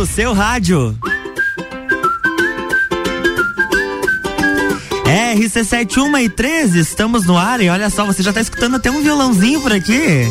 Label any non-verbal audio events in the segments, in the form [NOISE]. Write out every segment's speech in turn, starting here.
no seu rádio. RC71 e 13, estamos no ar e olha só, você já tá escutando até um violãozinho por aqui.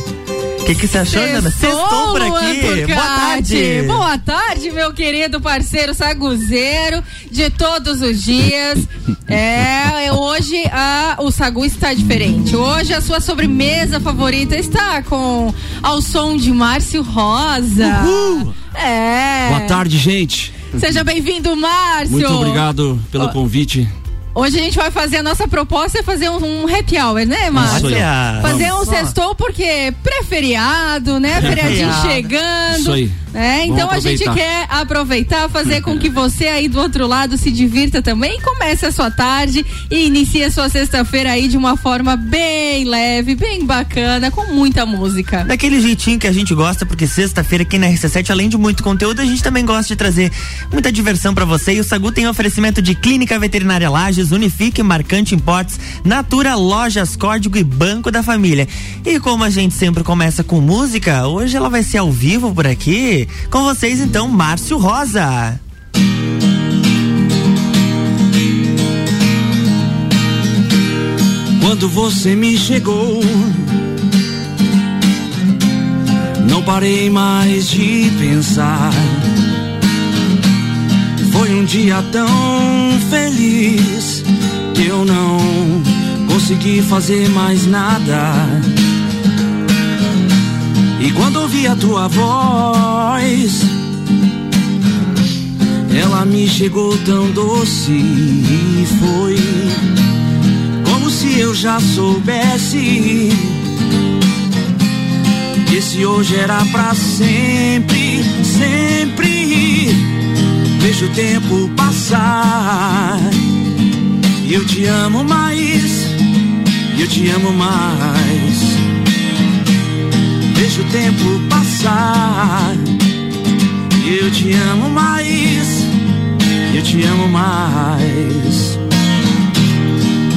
O que, que você achou, Nana? Sextou por aqui. Boa tarde. Boa tarde, meu querido parceiro saguzeiro de todos os dias. [LAUGHS] É, hoje a, o sagu está diferente. Hoje a sua sobremesa favorita está com ao som de Márcio Rosa. Uhul. É. Boa tarde, gente. Seja bem-vindo, Márcio. Muito obrigado pelo convite. Hoje a gente vai fazer a nossa proposta é fazer um, um happy hour, né, Márcio? Olha, fazer um sextou porque pré-feriado, né? Feriadinho chegando. Isso aí. É, então a gente quer aproveitar, fazer com que você aí do outro lado se divirta também, comece a sua tarde e inicie a sua sexta-feira aí de uma forma bem leve, bem bacana, com muita música. Daquele jeitinho que a gente gosta, porque sexta-feira aqui na RC7, além de muito conteúdo, a gente também gosta de trazer muita diversão para você. E o Sagu tem oferecimento de Clínica Veterinária Lages, Unifique, Marcante Importes, Natura, Lojas Código e Banco da Família. E como a gente sempre começa com música, hoje ela vai ser ao vivo por aqui. Com vocês, então, Márcio Rosa. Quando você me chegou, não parei mais de pensar. Foi um dia tão feliz que eu não consegui fazer mais nada e quando ouvi a tua voz, ela me chegou tão doce e foi como se eu já soubesse que esse hoje era para sempre, sempre. Vejo o tempo passar eu te amo mais, eu te amo mais vejo o tempo passar. Eu te amo mais, eu te amo mais.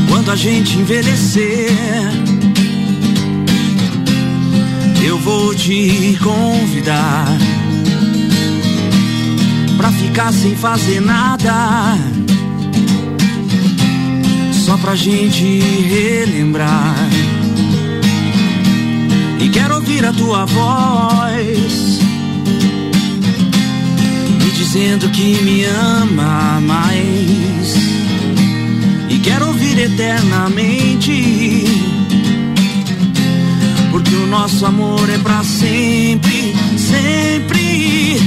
Quando a gente envelhecer, eu vou te convidar pra ficar sem fazer nada. Só pra gente relembrar e quero ouvir a tua voz. Me dizendo que me ama mais. E quero ouvir eternamente. Porque o nosso amor é para sempre, sempre.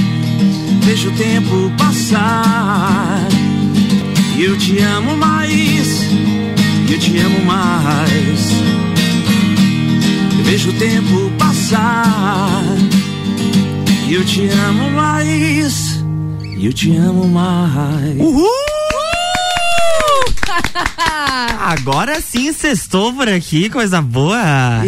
Vejo o tempo passar. E eu te amo mais, eu te amo mais vejo o tempo passar. E eu te amo mais. E eu te amo mais. Uhul! [LAUGHS] Agora sim sextou por aqui, coisa boa.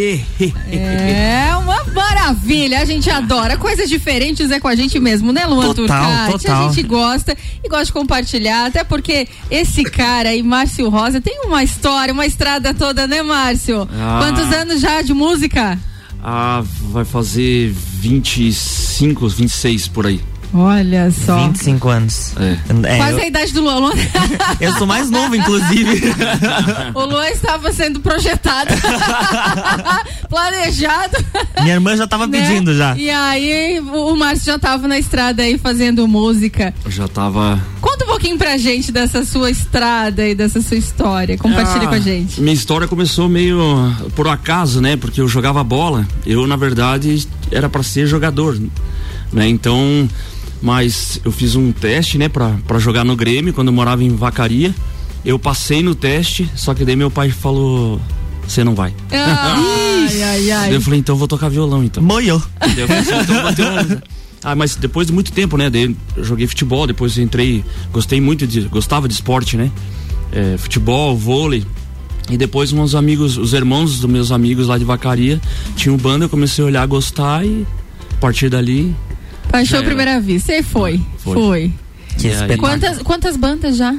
é uma maravilha, a gente adora. Coisas diferentes é com a gente mesmo, né, Luan total? Total. A gente gosta e gosta de compartilhar, até porque esse cara aí, Márcio Rosa, tem uma história, uma estrada toda, né, Márcio? Ah. Quantos anos já de música? Ah, vai fazer 25, 26 por aí. Olha só. 25 anos. É. é Quase eu... a idade do Luan. [LAUGHS] eu sou mais novo, inclusive. o Luan estava sendo projetado, [LAUGHS] planejado. Minha irmã já estava né? pedindo já. E aí o Márcio já estava na estrada aí fazendo música. Eu já estava. Conta um pouquinho pra gente dessa sua estrada e dessa sua história. Compartilha ah, com a gente. Minha história começou meio por acaso, né? Porque eu jogava bola. Eu, na verdade, era para ser jogador. Né? Então, mas eu fiz um teste, né, pra, pra jogar no Grêmio quando eu morava em Vacaria. Eu passei no teste, só que daí meu pai falou: Você não vai. [LAUGHS] Ai, ai, ai. eu falei: Então eu vou tocar violão então. Moiou. Eu falei, então, Ah, mas depois de muito tempo, né? Daí eu joguei futebol, depois entrei, gostei muito de, gostava de esporte, né? É, futebol, vôlei. E depois uns amigos, os irmãos dos meus amigos lá de Vacaria, tinham banda, eu comecei a olhar, gostar e a partir dali Paixão à primeira vista. E foi. Foi. foi. Que quantas, quantas bandas já?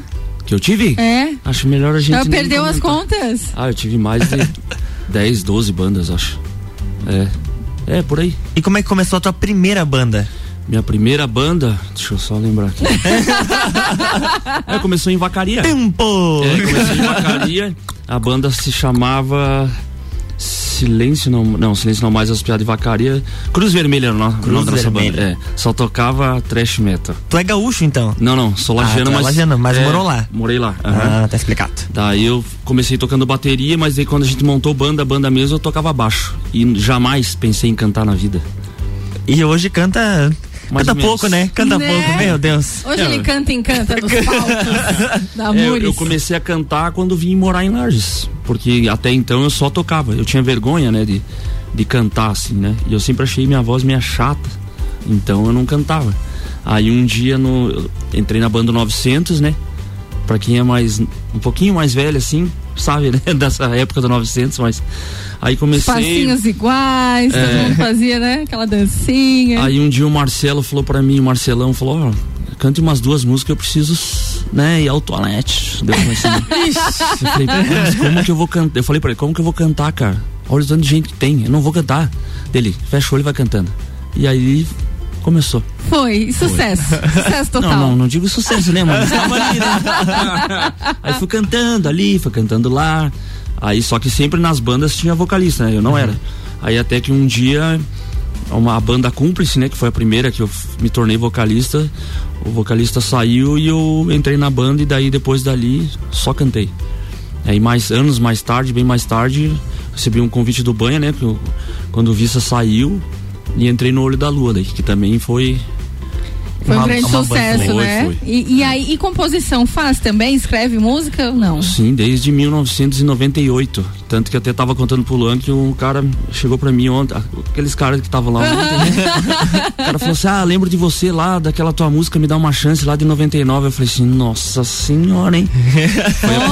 Que eu tive? É. Acho melhor a gente. Já perdeu as contas? Ah, eu tive mais de [LAUGHS] 10, 12 bandas, acho. É. É, por aí. E como é que começou a tua primeira banda? Minha primeira banda, deixa eu só lembrar aqui. [LAUGHS] é, começou em Vacaria. Tempo! É, começou em Vacaria. A banda se chamava Silêncio não, não, Silêncio não mais as piadas de vacaria. Cruz Vermelha era o nome da nossa banda. É, só tocava trash metal. Tu é gaúcho então? Não, não, sou lagiano, ah, é mas lagiano, mas é, morou lá. Morei lá. Ah, tá explicado. Daí eu comecei tocando bateria, mas aí quando a gente montou banda, banda mesmo, eu tocava baixo e jamais pensei em cantar na vida. E hoje canta mais Canta pouco, né? Canta né? pouco, meu Deus. Hoje é, ele canta e canta nos palcos da [LAUGHS] é, Eu comecei a cantar quando vim morar em Lages, porque até então eu só tocava. Eu tinha vergonha, né, de, de cantar assim, né? E eu sempre achei minha voz meio chata, então eu não cantava. Aí um dia no, entrei na banda 900, né? Pra quem é mais um pouquinho mais velho assim, sabe, né? [LAUGHS] Dessa época do 900, mas Aí comecei. Passinhos iguais, é... todo mundo fazia, né? Aquela dancinha. Aí um dia o Marcelo falou para mim, o Marcelão falou: Ó, oh, cante umas duas músicas, eu preciso, né, ir ao toalete. Deu assim. [LAUGHS] eu falei, mas como que eu vou cantar? Eu falei pra ele, como que eu vou cantar, cara? Olha o tanto de gente que tem, eu não vou cantar. Dele, fecha o olho e vai cantando. E aí começou. Foi, sucesso. Foi. Sucesso total. Não, não, não digo sucesso, né, mano? [LAUGHS] ali, né? aí fui cantando ali, fui cantando lá. Aí só que sempre nas bandas tinha vocalista, né? Eu não uhum. era. Aí até que um dia uma banda cúmplice, né, que foi a primeira que eu me tornei vocalista, o vocalista saiu e eu entrei na banda e daí depois dali só cantei. Aí mais anos mais tarde, bem mais tarde, recebi um convite do Banha, né, que eu, quando o Vista saiu e entrei no Olho da Lua, daí, que também foi foi um grande sucesso, foi, né? Foi. E, e, aí, e composição faz também? Escreve música ou não? Sim, desde 1998. Tanto que eu até tava contando pro Luan que um cara chegou pra mim ontem, aqueles caras que estavam lá ontem, né? O cara falou assim: Ah, lembro de você lá, daquela tua música, me dá uma chance lá de 99. Eu falei assim: Nossa senhora, hein?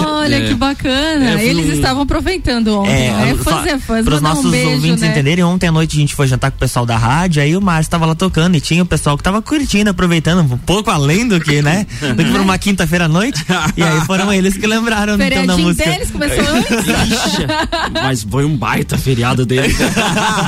Olha é, que bacana. É, Eles um... estavam aproveitando ontem, é, né? Fãs, Para os nossos um beijo, ouvintes né? entenderem, ontem à noite a gente foi jantar com o pessoal da rádio, aí o Márcio tava lá tocando e tinha o pessoal que tava curtindo, aproveitando, um pouco além do que, né? Do que por uma quinta-feira à noite. [LAUGHS] E aí foram eles que lembraram então da música. deles começou antes. [LAUGHS] [LAUGHS] Mas foi um baita feriado dele.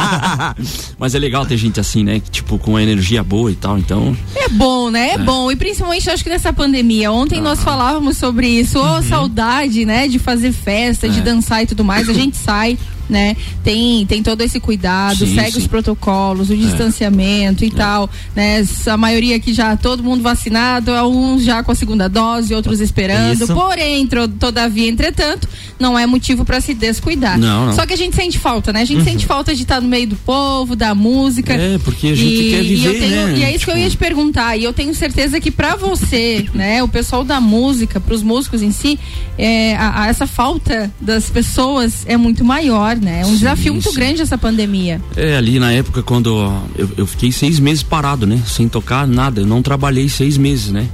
[LAUGHS] Mas é legal ter gente assim, né? Tipo, com energia boa e tal, então. É bom, né? É, é. bom. E principalmente, acho que nessa pandemia. Ontem ah. nós falávamos sobre isso. Ô, oh, saudade, né? De fazer festa, é. de dançar e tudo mais. A gente sai né? Tem, tem todo esse cuidado, sim, segue sim. os protocolos, o é. distanciamento e é. tal, né? A maioria aqui já, todo mundo vacinado, alguns já com a segunda dose, outros esperando. Isso. Porém, todavia, entretanto, não é motivo para se descuidar. Não, não. Só que a gente sente falta, né? A gente uhum. sente falta de estar no meio do povo, da música. É, porque a gente e, quer viver, e, tenho, né? e é isso tipo... que eu ia tipo te perguntar. E eu tenho certeza que para você, né, o pessoal da música, para os músicos em si, é, a, a, essa falta das pessoas é muito maior, né? É um sim, desafio muito sim. grande essa pandemia. É, ali na época quando eu, eu fiquei seis meses parado, né? Sem tocar nada. Eu não trabalhei seis meses, né?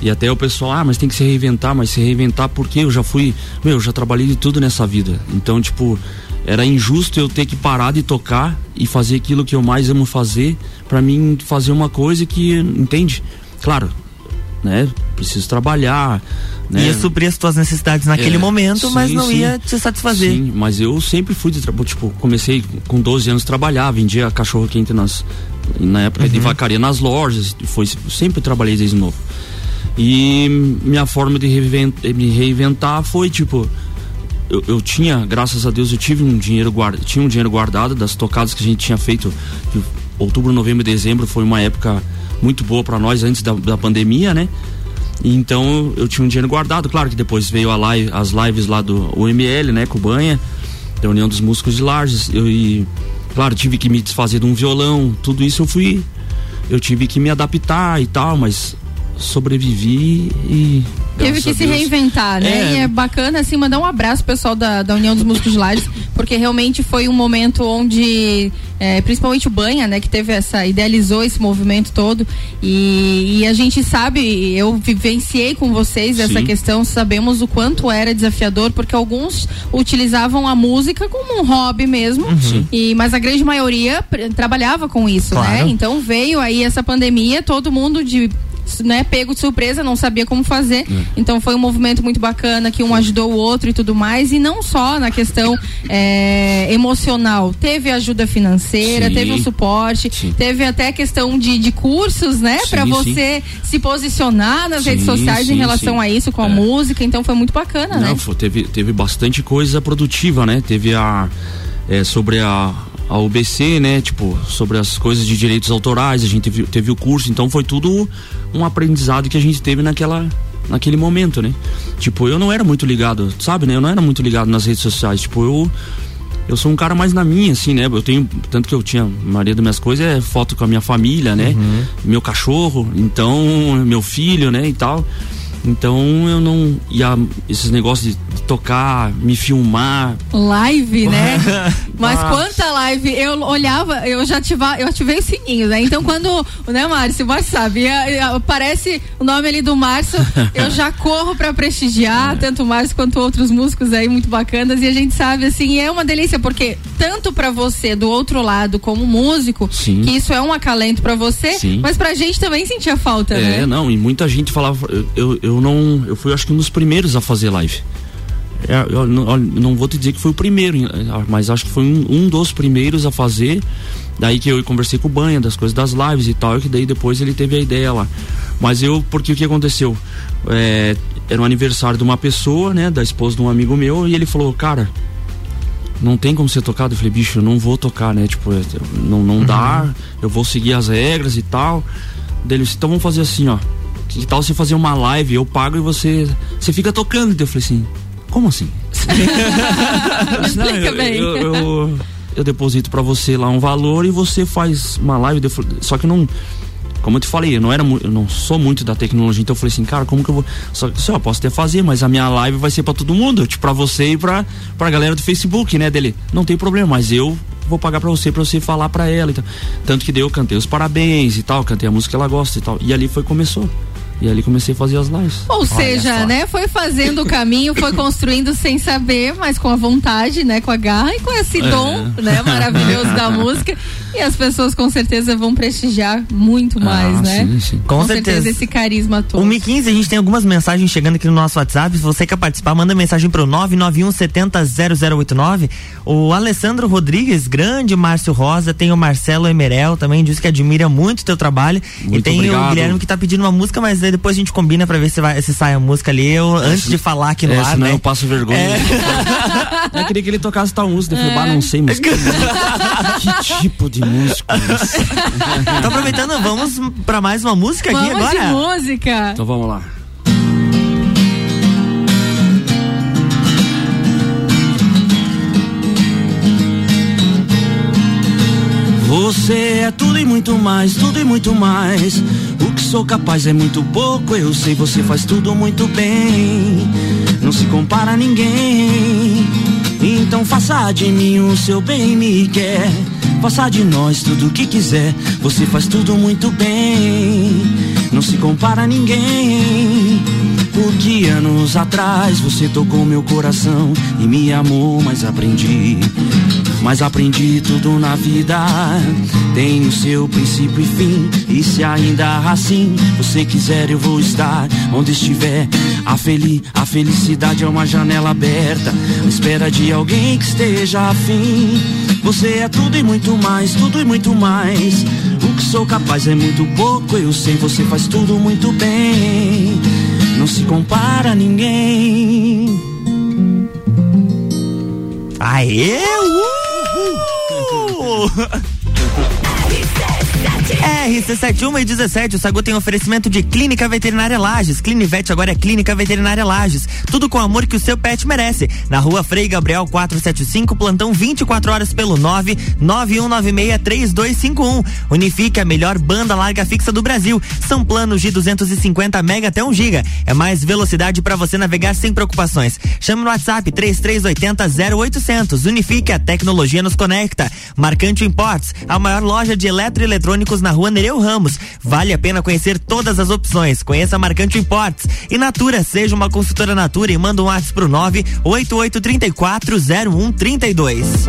E até o pessoal, ah, mas tem que se reinventar, mas se reinventar porque eu já fui, meu, eu já trabalhei de tudo nessa vida. Então, tipo, era injusto eu ter que parar de tocar e fazer aquilo que eu mais amo fazer, para mim fazer uma coisa que, entende? Claro, né? Preciso trabalhar, né? Ia suprir as tuas necessidades naquele é, momento, sim, mas não sim. ia te satisfazer. Sim, mas eu sempre fui de tipo, comecei com 12 anos a trabalhar, vendia cachorro quente nas na época uhum. de vacaria nas lojas, foi sempre trabalhei desde novo. E minha forma de reinventar, me reinventar foi tipo eu, eu, tinha, graças a Deus, eu tive um dinheiro guardado, tinha um dinheiro guardado das tocadas que a gente tinha feito. Outubro, novembro e dezembro foi uma época muito boa para nós antes da, da pandemia, né? Então eu tinha um dinheiro guardado, claro que depois veio a live, as lives lá do UML, né, Cubanha, da União dos Músicos de Lages. Eu e claro, tive que me desfazer de um violão, tudo isso eu fui eu tive que me adaptar e tal, mas sobrevivi e Teve que se reinventar, né? É. E é bacana, assim, mandar um abraço pro pessoal da, da União dos Músicos de Lages, porque realmente foi um momento onde, é, principalmente o Banha, né, que teve essa, idealizou esse movimento todo. E, e a gente sabe, eu vivenciei com vocês essa Sim. questão, sabemos o quanto era desafiador, porque alguns utilizavam a música como um hobby mesmo, uhum. e, mas a grande maioria trabalhava com isso, né? claro. né? Então veio aí essa pandemia, todo mundo de né, pego de surpresa, não sabia como fazer. É. Então foi um movimento muito bacana que um ajudou o outro e tudo mais. E não só na questão [LAUGHS] é, emocional. Teve ajuda financeira, sim. teve um suporte, sim. teve até questão de, de cursos, né? para você se posicionar nas redes sociais em relação a isso, com a é. música. Então foi muito bacana, não, né? Foi, teve, teve bastante coisa produtiva, né? Teve a. É, sobre a, a UBC, né? Tipo, sobre as coisas de direitos autorais, a gente teve, teve o curso, então foi tudo um aprendizado que a gente teve naquela naquele momento, né? Tipo, eu não era muito ligado, sabe, né? Eu não era muito ligado nas redes sociais, tipo, eu eu sou um cara mais na minha, assim, né? Eu tenho, tanto que eu tinha, a maioria das minhas coisas é foto com a minha família, né? Uhum. Meu cachorro, então, meu filho, né? E tal. Então eu não. E a, esses negócios de tocar, me filmar. Live, né? [LAUGHS] Mas quanta live? Eu olhava, eu já ativa, eu ativei o sininho, né? Então quando, né, Márcio, o Márcio sabe, aparece o nome ali do Márcio, eu já [LAUGHS] corro para prestigiar, é. tanto o Márcio quanto outros músicos aí muito bacanas. E a gente sabe, assim, é uma delícia, porque tanto para você do outro lado, como músico, Sim. que isso é um acalento para você, Sim. mas pra gente também sentia falta, é, né? É, não, e muita gente falava, eu, eu eu não. Eu fui acho que um dos primeiros a fazer live. É, eu, não, eu não vou te dizer que foi o primeiro, mas acho que foi um, um, dos primeiros a fazer. Daí que eu conversei com o Banha das coisas das lives e tal, e que daí depois ele teve a ideia lá. Mas eu, porque o que aconteceu? É, era um aniversário de uma pessoa, né, da esposa de um amigo meu, e ele falou, cara, não tem como ser tocado. Eu falei, bicho, eu não vou tocar, né? Tipo, não, não uhum. dá, eu vou seguir as regras e tal. Dele, então vamos fazer assim, ó que tal você fazer uma live, eu pago e você você fica tocando. Eu falei assim, como assim? [LAUGHS] Explica bem. Eu, eu, eu, eu deposito para você lá um valor e você faz uma live. Só que não como eu te falei, eu não era eu não sou muito da tecnologia, então eu falei assim, cara, como que eu vou. Só que eu posso até fazer, mas a minha live vai ser para todo mundo, tipo, pra você e pra, pra galera do Facebook, né? Dele. Não tem problema, mas eu vou pagar para você, para você falar para ela. Então. Tanto que daí eu cantei os parabéns e tal, cantei a música que ela gosta e tal. E ali foi começou. E ali comecei a fazer as lives. Ou seja, né? Foi fazendo o caminho, foi construindo sem saber, mas com a vontade, né? Com a garra e com esse é. dom, né? [LAUGHS] Maravilhoso da música. E as pessoas com certeza vão prestigiar muito mais, ah, né? Sim, sim. Com, com certeza. certeza. esse carisma todo. 1 15 a gente tem algumas mensagens chegando aqui no nosso WhatsApp. Se você quer participar, manda mensagem pro 991 70 0089. O Alessandro Rodrigues, grande Márcio Rosa, tem o Marcelo Emerel também, diz que admira muito o teu trabalho. Muito e tem obrigado. o Guilherme que tá pedindo uma música, mas depois a gente combina pra ver se, vai, se sai a música ali. Eu, antes de falar aqui no é, ar, senão né? eu passo vergonha. É. eu queria que ele tocasse tal música. Eu falei, bah, não sei música. [LAUGHS] que tipo de música é Então aproveitando, vamos pra mais uma música vamos aqui agora? de música. Então vamos lá. Você é tudo e muito mais, tudo e muito mais. O que sou capaz é muito pouco, eu sei, você faz tudo muito bem. Não se compara a ninguém. Então faça de mim o seu bem me quer. Faça de nós tudo o que quiser. Você faz tudo muito bem. Não se compara a ninguém. Porque anos atrás você tocou meu coração e me amou, mas aprendi mas aprendi tudo na vida. Tem o seu princípio e fim. E se ainda assim você quiser, eu vou estar onde estiver. A, feli a felicidade é uma janela aberta. À espera de alguém que esteja afim. Você é tudo e muito mais, tudo e muito mais. O que sou capaz é muito pouco, eu sei, você faz tudo muito bem. Não se compara a ninguém. Aê! Uh! [LAUGHS] RC71 e 17, o Sagu tem oferecimento de Clínica Veterinária Lages. Clinivete agora é Clínica Veterinária Lages. Tudo com o amor que o seu pet merece. Na rua Frei Gabriel 475, plantão 24 horas pelo 991963251. Unifique a melhor banda larga fixa do Brasil. São planos de 250 mega até 1 giga. É mais velocidade para você navegar sem preocupações. Chame no WhatsApp 3380 0800. Unifique a tecnologia nos conecta. Marcante Imports, a maior loja de eletroeletrônicos na rua Nereu Ramos. Vale a pena conhecer todas as opções. Conheça a Marcante Imports. E Natura, seja uma consultora Natura e manda um WhatsApp pro 988340132.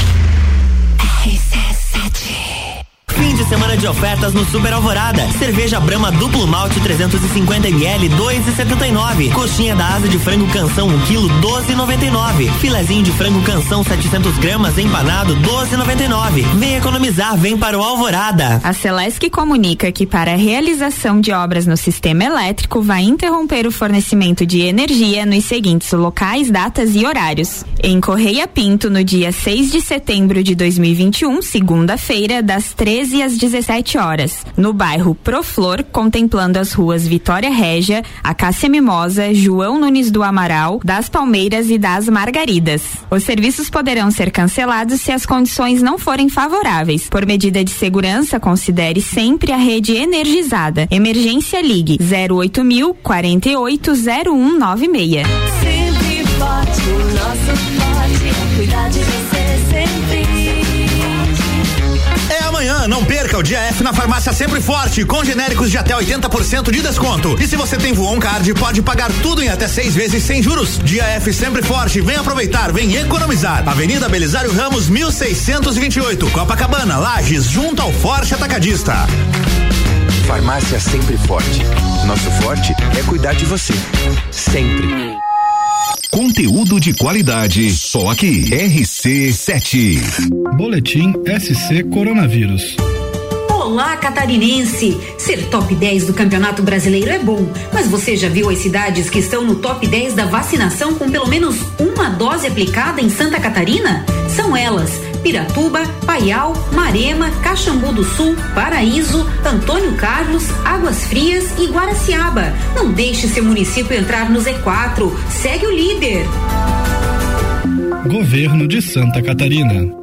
De semana de ofertas no Super Alvorada. Cerveja Brama duplo malte 350 ml 2,79. Coxinha da asa de frango canção 1 kg 12,99. Filezinho de frango canção 700 gramas empanado 12,99. Vem economizar, vem para o Alvorada. A Celesc comunica que para a realização de obras no sistema elétrico vai interromper o fornecimento de energia nos seguintes locais, datas e horários. Em Correia Pinto no dia 6 de setembro de 2021, segunda-feira, das 13 13 às 17 horas, no bairro Proflor, contemplando as ruas Vitória Régia, Acácia Mimosa, João Nunes do Amaral, das Palmeiras e das Margaridas. Os serviços poderão ser cancelados se as condições não forem favoráveis. Por medida de segurança, considere sempre a rede energizada. Emergência Ligue 08000 480196. Sempre forte, o nosso forte, cuidar de você amanhã, não perca o dia F na farmácia Sempre Forte, com genéricos de até 80% de desconto. E se você tem Voon Card, pode pagar tudo em até seis vezes sem juros. Dia F Sempre Forte, vem aproveitar, vem economizar. Avenida Belisário Ramos, 1628, Copacabana, Lages, junto ao Forte Atacadista. Farmácia Sempre Forte. Nosso forte é cuidar de você. Sempre. Conteúdo de qualidade, só aqui. RC7. Boletim SC Coronavírus. Olá, catarinense! Ser top 10 do Campeonato Brasileiro é bom, mas você já viu as cidades que estão no top 10 da vacinação com pelo menos uma dose aplicada em Santa Catarina? São elas: Piratuba, Paial, Marema, Caxambu do Sul, Paraíso, Antônio Carlos, Águas Frias e Guaraciaba. Não deixe seu município entrar no Z4. Segue o líder. Governo de Santa Catarina.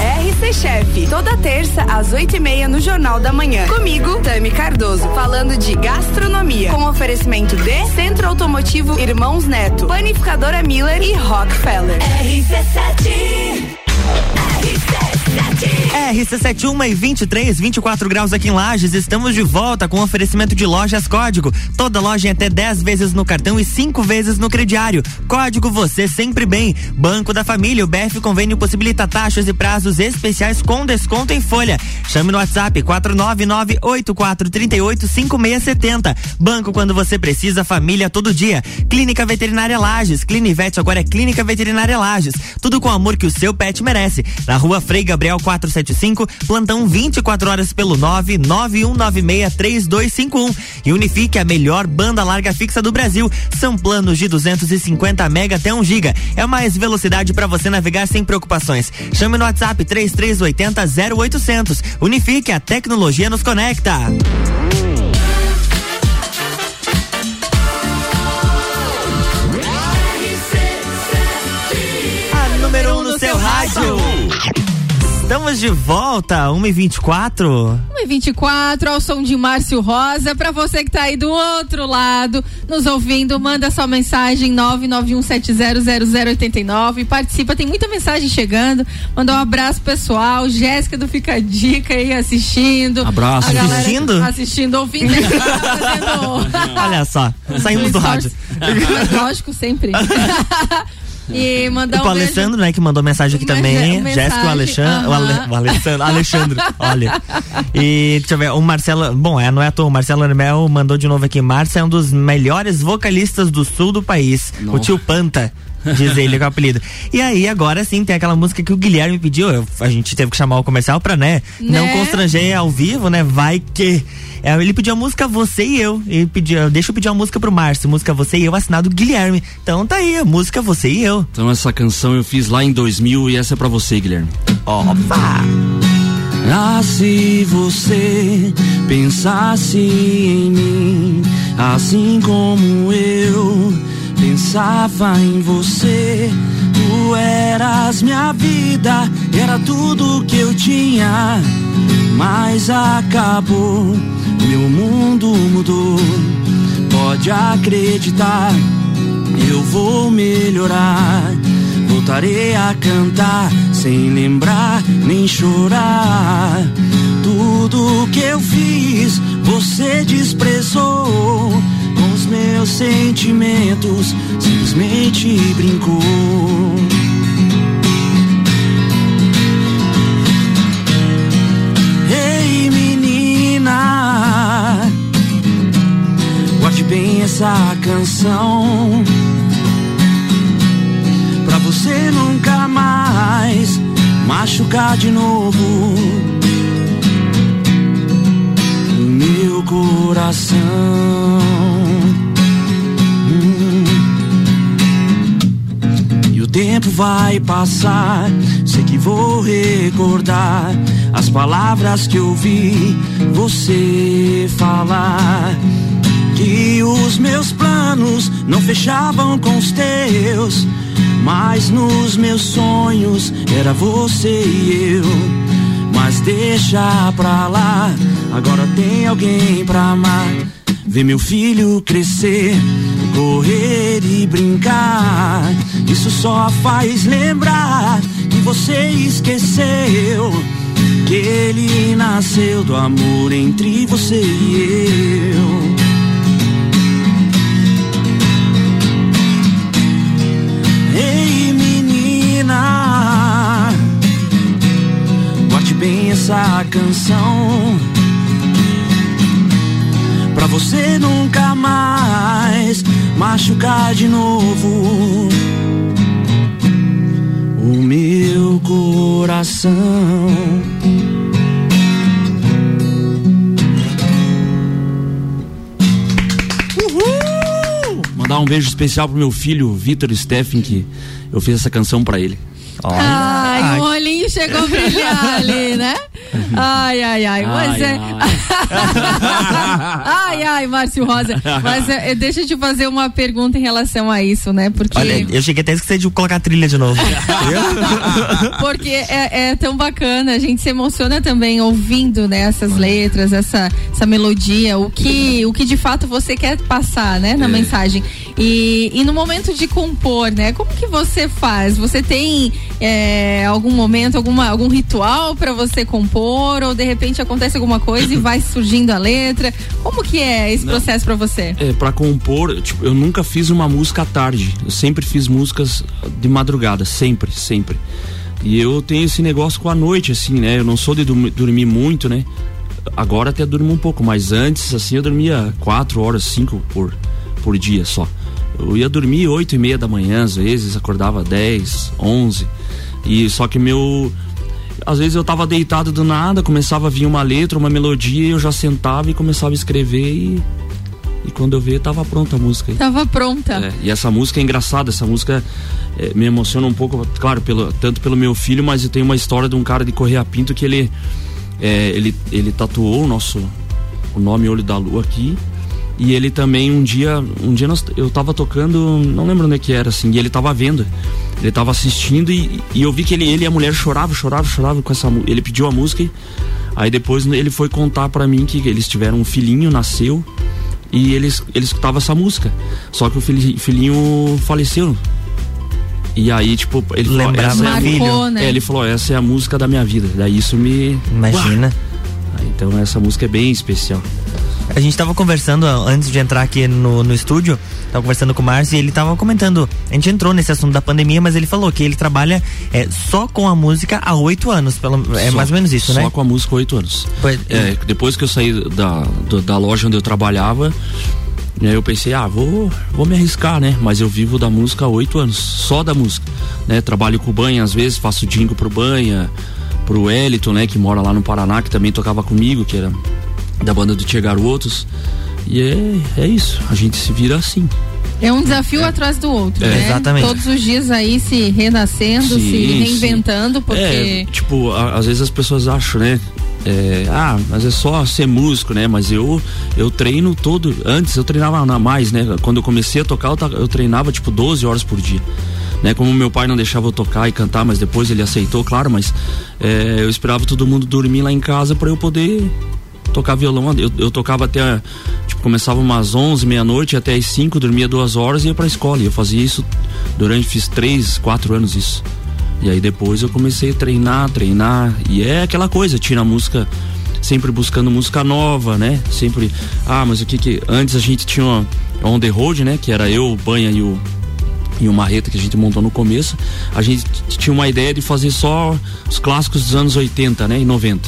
RC Chef, toda terça às oito e meia no Jornal da Manhã. Comigo, Tami Cardoso, falando de gastronomia, com oferecimento de Centro Automotivo Irmãos Neto, Panificadora Miller e Rockefeller. RC7 RC71 e 23, 24 graus aqui em Lages. Estamos de volta com oferecimento de lojas Código. Toda loja em até 10 vezes no cartão e 5 vezes no crediário. Código Você Sempre Bem. Banco da Família. O BF Convênio possibilita taxas e prazos especiais com desconto em folha. Chame no WhatsApp 499-8438-5670. Banco quando você precisa, família todo dia. Clínica Veterinária Lages. Clinivete agora é Clínica Veterinária Lages. Tudo com o amor que o seu pet merece. Na rua Frei Gabriel 475, plantão 24 horas pelo 991963251. E Unifique, a melhor banda larga fixa do Brasil. São planos de 250 mega até 1 giga. É mais velocidade para você navegar sem preocupações. Chame no WhatsApp 3380 0800. Unifique, a tecnologia nos conecta. Estamos de volta, 1h24. 1h24, ao som de Márcio Rosa. Para você que tá aí do outro lado, nos ouvindo, manda sua mensagem 991700089. Participa, tem muita mensagem chegando. Manda um abraço pessoal. Jéssica do Fica Dica aí assistindo. Abraço, assistindo? Assistindo, ouvindo. [LAUGHS] Olha só, saímos do rádio. Lógico, sempre. [LAUGHS] E mandar o um Alessandro, beijo. né, que mandou mensagem aqui também. Jéssica, o Alexandre. Uh -huh. o, Ale, o Alessandro. Alexandre, olha. E deixa eu ver, o Marcelo. Bom, é, não é à toa, o Marcelo Armel mandou de novo aqui. Márcia é um dos melhores vocalistas do sul do país. Nossa. O tio Panta. Diz ele com o apelido. E aí, agora sim, tem aquela música que o Guilherme pediu. Eu, a gente teve que chamar o comercial pra, né? né? Não constranger ao vivo, né? Vai que. É, ele pediu a música Você e Eu. Ele pediu, deixa eu pedir uma música pro Márcio. Música Você e Eu, assinado Guilherme. Então tá aí, a música Você e Eu. Então essa canção eu fiz lá em 2000 e essa é pra você, Guilherme. Opa! Ah, se você pensasse em mim, assim como eu pensava em você. Tu eras minha vida, era tudo que eu tinha, mas acabou. Meu mundo mudou. Pode acreditar, eu vou melhorar. Voltarei a cantar sem lembrar nem chorar. Tudo que eu fiz, você desprezou meus sentimentos, simplesmente brincou. Ei menina, guarde bem essa canção. Pra você nunca mais machucar de novo coração. Tempo vai passar, sei que vou recordar as palavras que ouvi você falar. Que os meus planos não fechavam com os teus, mas nos meus sonhos era você e eu. Mas deixa pra lá, agora tem alguém pra amar. Ver meu filho crescer correr e brincar. Isso só faz lembrar que você esqueceu que ele nasceu do amor entre você e eu. Ei, menina, guarde bem essa canção pra você nunca mais machucar de novo o meu coração. Uhul! Mandar um beijo especial pro meu filho Vitor Steffen, que eu fiz essa canção para ele. Ai, ai, o olhinho chegou a brilhar ali, né? [LAUGHS] Ai, ai, ai. Mas ai, é. Ai, [LAUGHS] ai, Márcio Rosa. Mas é, deixa eu te fazer uma pergunta em relação a isso, né? Porque. Olha, eu cheguei até a esquecer de colocar a trilha de novo. [LAUGHS] Porque é, é, tão bacana, a gente se emociona também ouvindo né, essas letras, essa, essa melodia, o que, o que de fato você quer passar, né, na é. mensagem. E, e no momento de compor, né? Como que você faz? Você tem é, algum momento, alguma, algum ritual para você compor? Ou de repente acontece alguma coisa e [COUGHS] vai surgindo a letra? Como que é esse Não, processo para você? É, para compor, tipo, eu nunca fiz uma música à tarde. Eu sempre fiz músicas de madrugada, sempre, sempre. E eu tenho esse negócio com a noite, assim, né? Eu não sou de dormir muito, né? Agora até durmo um pouco, mas antes, assim, eu dormia quatro horas, cinco por, por dia só. Eu ia dormir oito e meia da manhã, às vezes, acordava dez, onze. E só que meu. Às vezes eu tava deitado do nada, começava a vir uma letra, uma melodia, eu já sentava e começava a escrever e e quando eu vi, tava pronta a música. Tava pronta. É, e essa música é engraçada, essa música é, me emociona um pouco, claro, pelo, tanto pelo meu filho, mas eu tenho uma história de um cara de Correia Pinto que ele, é, ele, ele tatuou o nosso o nome Olho da Lua aqui. E ele também um dia, um dia nós, eu tava tocando, não lembro onde é que era assim, e ele tava vendo. Ele tava assistindo e, e eu vi que ele, ele e a mulher choravam, choravam, choravam com essa ele pediu a música. E, aí depois ele foi contar para mim que eles tiveram um filhinho, nasceu e eles, ele escutava essa música. Só que o filhinho faleceu. E aí, tipo, ele falou, essa é filho. Né? É, ele falou, essa é a música da minha vida. Daí isso me. Imagina. Então essa música é bem especial. A gente estava conversando antes de entrar aqui no, no estúdio, tava conversando com o Márcio e ele tava comentando. A gente entrou nesse assunto da pandemia, mas ele falou que ele trabalha é, só com a música há oito anos. Pelo, é só, mais ou menos isso, só né? Só com a música há oito anos. Pois, é, depois que eu saí da, do, da loja onde eu trabalhava, né, eu pensei, ah, vou, vou me arriscar, né? Mas eu vivo da música há oito anos, só da música. Né? Trabalho com o Banha, às vezes faço jingle pro Banha, pro Wellington, né? Que mora lá no Paraná, que também tocava comigo, que era da banda do Tia Garotos. E é, é isso, a gente se vira assim. É um desafio é. atrás do outro, é. né? Exatamente. Todos os dias aí se renascendo, sim, se reinventando, sim. porque. É, tipo, a, às vezes as pessoas acham, né? É, ah, mas é só ser músico, né? Mas eu eu treino todo. Antes eu treinava mais, né? Quando eu comecei a tocar, eu, eu treinava tipo 12 horas por dia. Né, como meu pai não deixava eu tocar e cantar, mas depois ele aceitou, claro, mas é, eu esperava todo mundo dormir lá em casa para eu poder tocar violão. Eu, eu tocava até, tipo, começava umas 11, meia-noite, até as 5, dormia duas horas e ia pra escola. E eu fazia isso durante, fiz três, quatro anos isso. E aí depois eu comecei a treinar, treinar. E é aquela coisa, tira a música sempre buscando música nova, né? Sempre, ah, mas o que que antes a gente tinha uma On the Road, né, que era eu, o Banha e o e o Marreta que a gente montou no começo, a gente tinha uma ideia de fazer só os clássicos dos anos 80, né, e 90.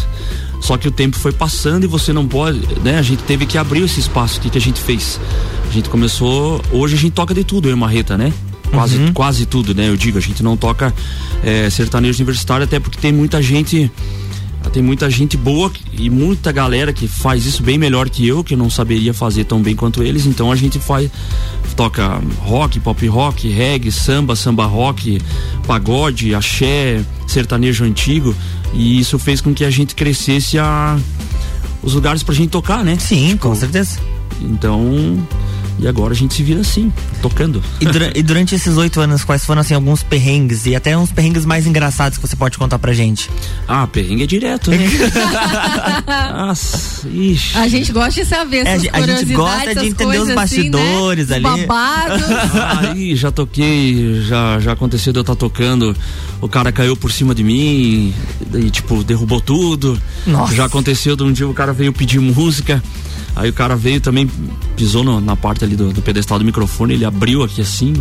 Só que o tempo foi passando e você não pode, né? A gente teve que abrir esse espaço. O que, que a gente fez? A gente começou. Hoje a gente toca de tudo, eu e Marreta, né? Quase, uhum. quase tudo, né? Eu digo, a gente não toca é, sertanejo universitário, até porque tem muita gente. Tem muita gente boa e muita galera que faz isso bem melhor que eu, que não saberia fazer tão bem quanto eles. Então a gente faz toca rock, pop rock, reggae, samba, samba rock, pagode, axé, sertanejo antigo. E isso fez com que a gente crescesse a os lugares pra gente tocar, né? Sim, tipo, com certeza. Então, e agora a gente se vira assim, tocando. E, dura, e durante esses oito anos, quais foram assim alguns perrengues e até uns perrengues mais engraçados que você pode contar pra gente? Ah, perrengue é direto, né? [LAUGHS] Nossa, ixi. A gente gosta de saber é, A gente gosta de entender os bastidores assim, né? ali. Babados. Aí já toquei, já, já aconteceu de eu estar tá tocando, o cara caiu por cima de mim e tipo, derrubou tudo. Nossa. Já aconteceu de um dia o cara veio pedir música. Aí o cara veio também, pisou no, na parte ali do, do, pedestal do microfone, ele abriu aqui assim,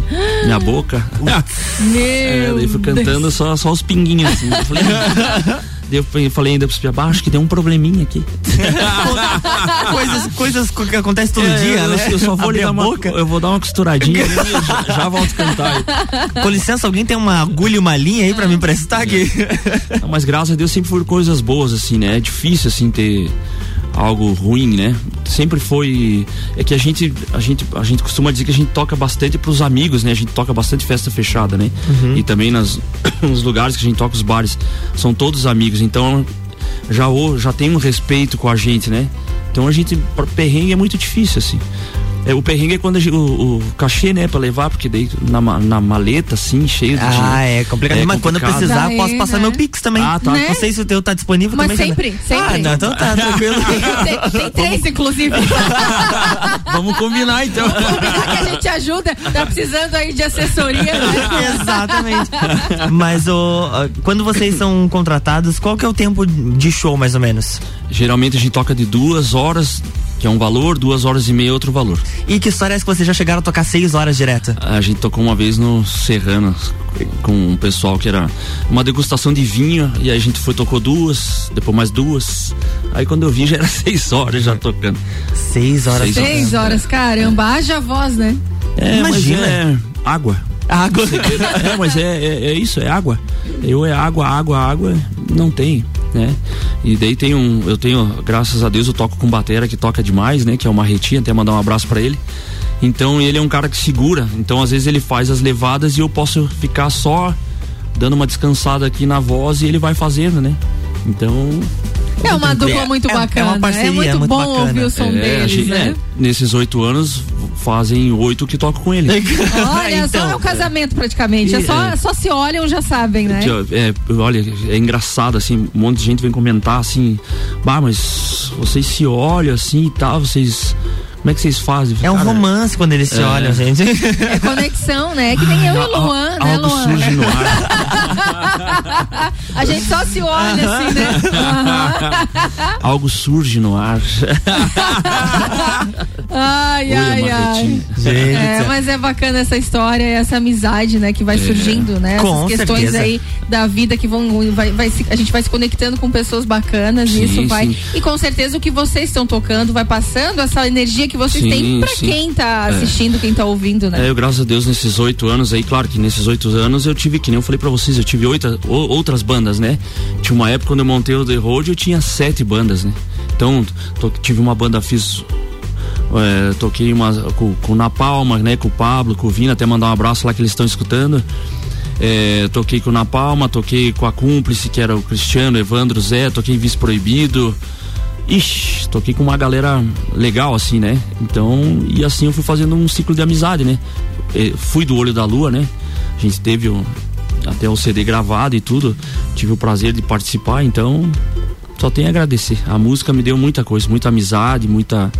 minha boca. Meu [LAUGHS] é, daí fui cantando só, só os pinguinhos assim. Eu falei, [LAUGHS] eu falei ainda pros acho que deu um probleminha aqui. [LAUGHS] coisas, coisas que acontecem todo é, dia, eu, né? Eu só vou dar uma, boca. eu vou dar uma costuradinha já, já volto cantar. Aí. Com licença, alguém tem uma agulha e uma linha aí pra me emprestar aqui? Não, mas graças a Deus sempre foram coisas boas, assim, né? É difícil, assim, ter algo ruim, né? Sempre foi é que a gente a gente a gente costuma dizer que a gente toca bastante para os amigos, né? A gente toca bastante festa fechada, né? Uhum. E também nas [COUGHS] nos lugares que a gente toca os bares são todos amigos, então já já tem um respeito com a gente, né? Então a gente perrengue é muito difícil assim. É, o perrengue é quando o, o cachê, né, pra levar, porque daí na, na maleta, assim, cheio de. Ah, é complicado. É Mas quando eu precisar, Daí, posso passar né? meu Pix também. Ah, tá. Né? Não sei se o teu tá disponível Mas também. sempre, sempre. Ah, não, então tá, [LAUGHS] tranquilo. tem, tem três, inclusive. [LAUGHS] Vamos combinar, então. Vamos combinar que a gente ajuda. Tá precisando aí de assessoria, né? [LAUGHS] Exatamente. Mas o, quando vocês são contratados, qual que é o tempo de show, mais ou menos? Geralmente a gente toca de duas horas que é um valor, duas horas e meia outro valor. E que história é essa que vocês já chegaram a tocar seis horas direto? A gente tocou uma vez no Serrana com um pessoal que era uma degustação de vinho e aí a gente foi tocou duas, depois mais duas. Aí quando eu vi já era [LAUGHS] seis horas já tocando. Seis horas. Seis, seis horas, horas, caramba, haja voz, né? É, Imagina. mas é água. Água. é, mas é, é, é isso, é água. Eu é água, água, água, não tem né? E daí tem um, eu tenho, graças a Deus, eu toco com batera que toca demais, né? Que é uma retinha, até mandar um abraço para ele. Então ele é um cara que segura, então às vezes ele faz as levadas e eu posso ficar só dando uma descansada aqui na voz e ele vai fazendo, né? Então é uma dupla muito é, bacana. É, uma parceria, é muito, muito bom bacana. ouvir o som é, deles, gente, né? É, nesses oito anos, fazem oito que tocam com ele. [LAUGHS] Olha, [LAUGHS] então, só é um casamento praticamente. É só, é, só se olham, já sabem, né? É, olha, é engraçado, assim, um monte de gente vem comentar assim, bah, mas vocês se olham assim e tal, vocês como é que vocês fazem? É um Cara, romance quando eles se é... olham, gente. É conexão, né? Que nem eu e Luan, né, Algo Luan? surge no ar. A gente só se olha assim, né? Algo surge no ar. ai, ai, ai. É, mas é bacana essa história, essa amizade, né? Que vai é. surgindo, né? Com Essas questões certeza. aí da vida que vão. Vai, vai, a gente vai se conectando com pessoas bacanas sim, e isso vai. Sim. E com certeza o que vocês estão tocando vai passando essa energia que vocês sim, têm para quem tá é. assistindo, é. quem tá ouvindo, né? É, eu, graças a Deus, nesses oito anos aí, claro que nesses oito anos eu tive, que nem eu falei para vocês, eu tive oito, outras bandas, né? Tinha uma época quando eu montei o The Road, eu tinha sete bandas, né? Então, tô, tive uma banda, fiz é, toquei uma, com, com o Napalma, né? Com o Pablo, com o Vina, até mandar um abraço lá que eles estão escutando. É, toquei com o Napalma, toquei com a Cúmplice, que era o Cristiano, Evandro, Zé, toquei em Vice Proibido. Ixi, toquei com uma galera legal, assim, né? Então, e assim eu fui fazendo um ciclo de amizade, né? Fui do Olho da Lua, né? A gente teve um, até o CD gravado e tudo. Tive o prazer de participar, então só tenho a agradecer. A música me deu muita coisa, muita amizade, muita,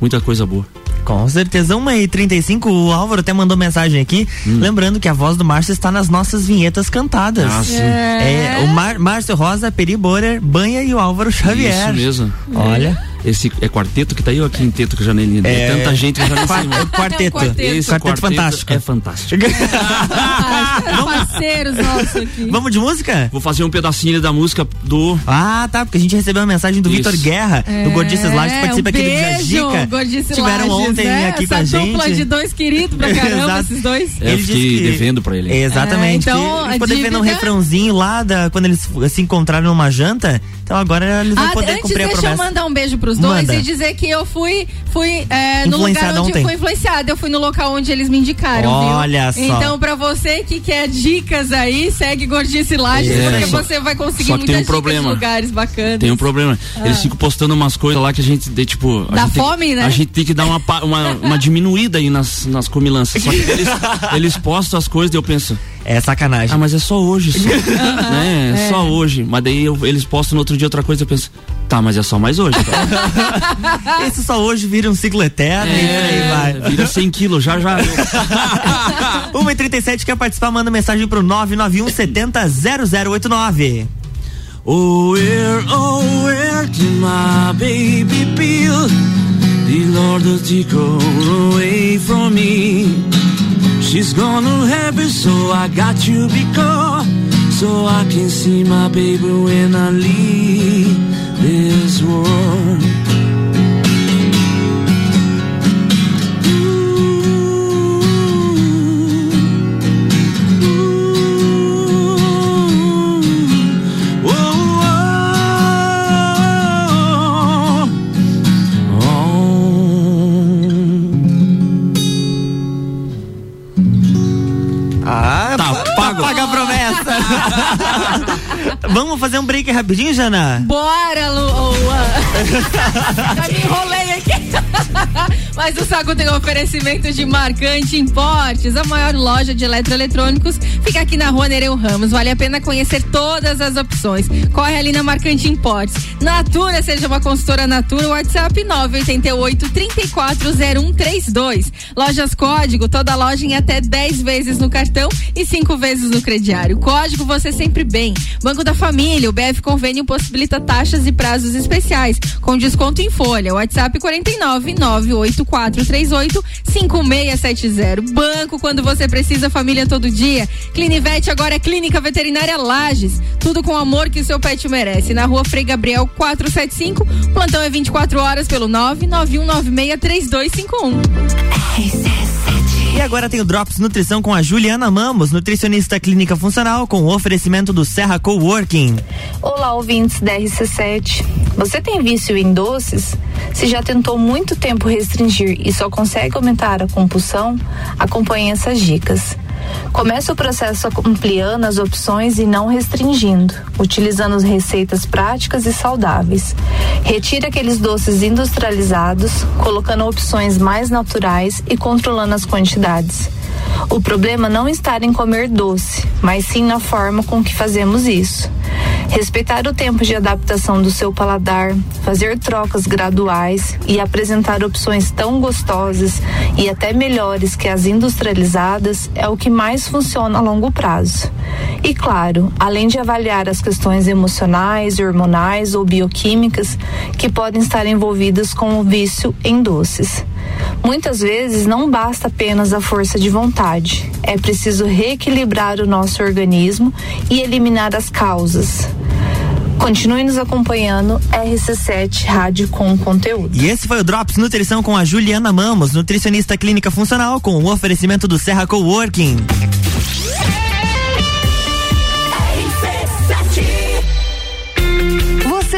muita coisa boa. Com certeza, 1h35, o Álvaro até mandou mensagem aqui, hum. lembrando que a voz do Márcio está nas nossas vinhetas cantadas. Ah, sim. É, é o Mar, Márcio Rosa, Peri Borer, Banha e o Álvaro Xavier. Isso mesmo. Olha. Esse é quarteto que tá aí ou quinteto que já nem é, é tanta gente que já nem sei. É quarteto. É quarteto. Esse quarteto, quarteto fantástico. É fantástico. [LAUGHS] parceiros nossos aqui. Vamos de música? Vou fazer um pedacinho da música do. Ah, tá. Porque a gente recebeu uma mensagem do Vitor Guerra, é, do Gordices Lages, que participa um aqui do Bijagica. Gordices Tiveram Lages, ontem né? aqui Essa com a gente. dupla de dois queridos pra [LAUGHS] caramba, esses dois. É, eu fiquei que... devendo pra ele. Exatamente. É, então, ficou devendo um refrãozinho lá da, quando eles se encontraram numa janta. Então agora eles vão ah, poder cumprir a promessa. Deixa eu mandar um beijo pros dois Manda. e dizer que eu fui, fui é, no lugar onde ontem. fui influenciada. Eu fui no local onde eles me indicaram. Olha viu? só. Então, pra você que quer dicas aí, segue Gordice Lages, é. porque você vai conseguir muitas tem um problema. lugares bacanas. Tem um problema. Ah. Eles ficam postando umas coisas lá que a gente, de, tipo. Dá fome, tem, né? A gente tem que dar uma, uma, uma diminuída aí nas, nas comilanças. Só que eles, [LAUGHS] eles postam as coisas e eu penso. É sacanagem. Ah, mas é só hoje, só. né? É, é, só hoje. Mas daí eu, eles postam no outro dia outra coisa e eu penso, tá, mas é só mais hoje. Tá? [LAUGHS] [LAUGHS] Esse só hoje vira um ciclo eterno é, e aí vai. Vira 100 quilos, já já. [LAUGHS] 1h37 quer participar, manda mensagem pro 991 70 0089. Oh, where, oh, where did my baby be? The Lord that he go away from me. She's gonna have it, so I got you because so I can see my baby when I leave this world. [LAUGHS] Vamos fazer um break rapidinho, Jana? Bora, Luan. [LAUGHS] Já me enrolei aqui. Mas o Sagu tem um oferecimento de Marcante Importes, a maior loja de eletroeletrônicos. Fica aqui na rua Nereu Ramos. Vale a pena conhecer todas as opções. Corre ali na Marcante Importes. Natura, seja uma consultora Natura, WhatsApp 988 340132. Lojas Código, toda loja em até 10 vezes no cartão e 5 vezes no crediário. Código você sempre bem. Banco da Família, o BF Convênio possibilita taxas e prazos especiais com desconto em folha. WhatsApp 49 98438 5670. Banco quando você precisa, família todo dia. Clinivete agora é Clínica Veterinária Lages. Tudo com o amor que o seu pet merece. Na rua Frei Gabriel 475. Plantão é 24 horas pelo 991963251. E agora tem o Drops Nutrição com a Juliana Mamos, nutricionista clínica funcional, com o oferecimento do Serra Coworking. Olá, ouvintes da RC7. Você tem vício em doces? Se já tentou muito tempo restringir e só consegue aumentar a compulsão, acompanhe essas dicas. Comece o processo ampliando as opções e não restringindo, utilizando receitas práticas e saudáveis. Retire aqueles doces industrializados, colocando opções mais naturais e controlando as quantidades. O problema não está em comer doce, mas sim na forma com que fazemos isso. Respeitar o tempo de adaptação do seu paladar, fazer trocas graduais e apresentar opções tão gostosas e até melhores que as industrializadas é o que mais funciona a longo prazo. E claro, além de avaliar as questões emocionais, hormonais ou bioquímicas que podem estar envolvidas com o vício em doces. Muitas vezes não basta apenas a força de vontade, é preciso reequilibrar o nosso organismo e eliminar as causas. Continue nos acompanhando, RC7 Rádio com conteúdo. E esse foi o Drops Nutrição com a Juliana Mamos, nutricionista clínica funcional, com o oferecimento do Serra Coworking.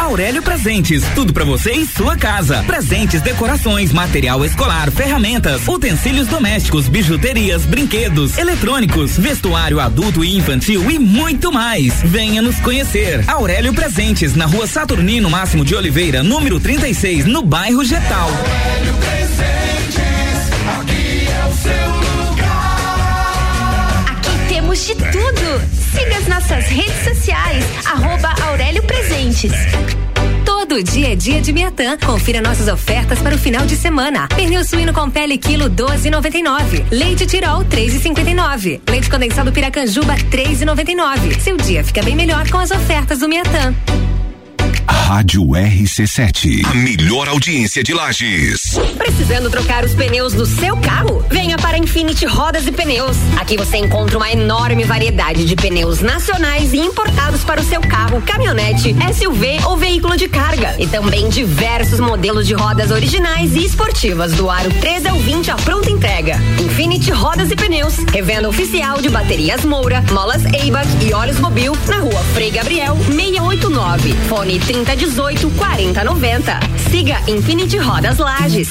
Aurélio Presentes, tudo para você em sua casa. Presentes, decorações, material escolar, ferramentas, utensílios domésticos, bijuterias, brinquedos, eletrônicos, vestuário adulto e infantil e muito mais. Venha nos conhecer. Aurélio Presentes, na rua Saturnino Máximo de Oliveira, número 36, no bairro Getal. Aurélio Presentes, aqui é o seu lugar. Aqui temos de tudo. Siga as nossas redes sociais, arroba Aurélio Presentes. Todo dia é dia de Miatã. Confira nossas ofertas para o final de semana. Pernil suíno com pele quilo 12,99. Leite Tirol 3,59. Leite condensado Piracanjuba 3,99. Seu dia fica bem melhor com as ofertas do Miatã. Rádio RC7. A melhor audiência de Lages. Precisando trocar os pneus do seu carro? Venha para Infinity Rodas e Pneus. Aqui você encontra uma enorme variedade de pneus nacionais e importados para o seu carro, caminhonete, SUV ou veículo de carga. E também diversos modelos de rodas originais e esportivas do aro 13 ao 20 a pronta entrega. Infinity Rodas e Pneus, revenda oficial de baterias Moura, molas Eibach e óleos Mobil na rua Frei Gabriel 689. Fone 3018 4090. Siga Infinity Rodas Lages.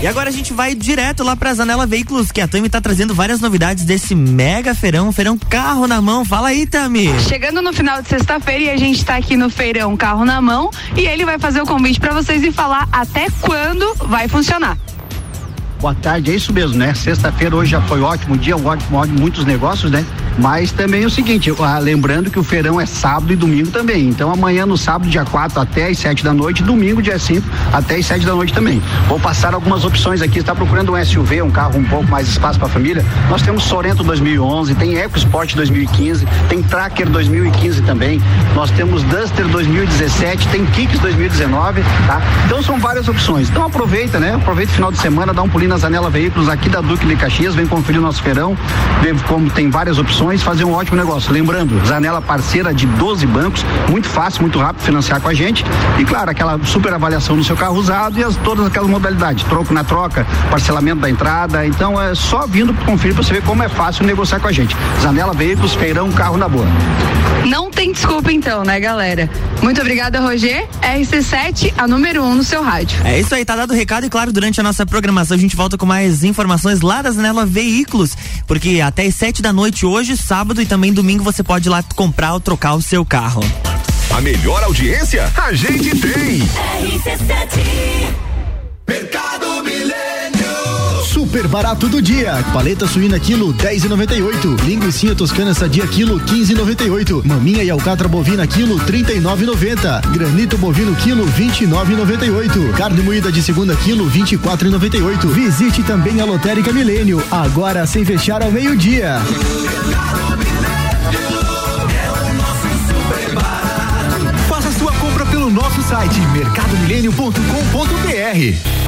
E agora a gente vai direto lá pra Zanela Veículos, que a Tami tá trazendo várias novidades desse mega feirão, feirão carro na mão. Fala aí, Tami. Chegando no final de sexta-feira e a gente tá aqui no feirão carro na mão e ele vai fazer o convite para vocês e falar até quando vai funcionar. Boa tarde, é isso mesmo, né? Sexta-feira hoje já foi ótimo dia, um ótimo, ótimo, muitos negócios, né? Mas também é o seguinte, ah, lembrando que o feirão é sábado e domingo também. Então amanhã no sábado, dia 4 até as 7 da noite, domingo, dia 5 até as 7 da noite também. Vou passar algumas opções aqui. Está procurando um SUV, um carro um pouco mais espaço para família? Nós temos Sorento 2011, tem EcoSport 2015, tem Tracker 2015 também. Nós temos Duster 2017, tem Kicks 2019, tá? Então são várias opções. Então aproveita, né? Aproveita o final de semana, dá um pulinho na Zanela Veículos aqui da Duque de Caxias, vem conferir o nosso feirão, vê como tem várias opções fazer um ótimo negócio. Lembrando, Zanela parceira de 12 bancos, muito fácil, muito rápido financiar com a gente. E claro, aquela super avaliação no seu carro usado e as, todas aquelas modalidades, troco na troca, parcelamento da entrada. Então é só vindo conferir para você ver como é fácil negociar com a gente. Zanela Veículos, feirão, carro na boa. Não tem desculpa então, né, galera? Muito obrigada, Roger. RC7, a número 1 um no seu rádio. É isso aí, tá dado o recado e claro, durante a nossa programação a gente volta com mais informações lá da Zanela Veículos, porque até as 7 da noite hoje, sábado e também domingo você pode ir lá comprar ou trocar o seu carro. A melhor audiência a gente tem. RC7 Mercado Milênio. Super barato do dia. Paleta suína quilo 10,98. Linguiça toscana sadia quilo 15,98. Maminha e alcatra bovina quilo 39,90. Granito bovino quilo 29,98. Carne moída de segunda quilo 24,98. Visite também a Lotérica Milênio, agora sem fechar ao meio-dia. Faça sua compra pelo nosso site mercadomilênio.com.br.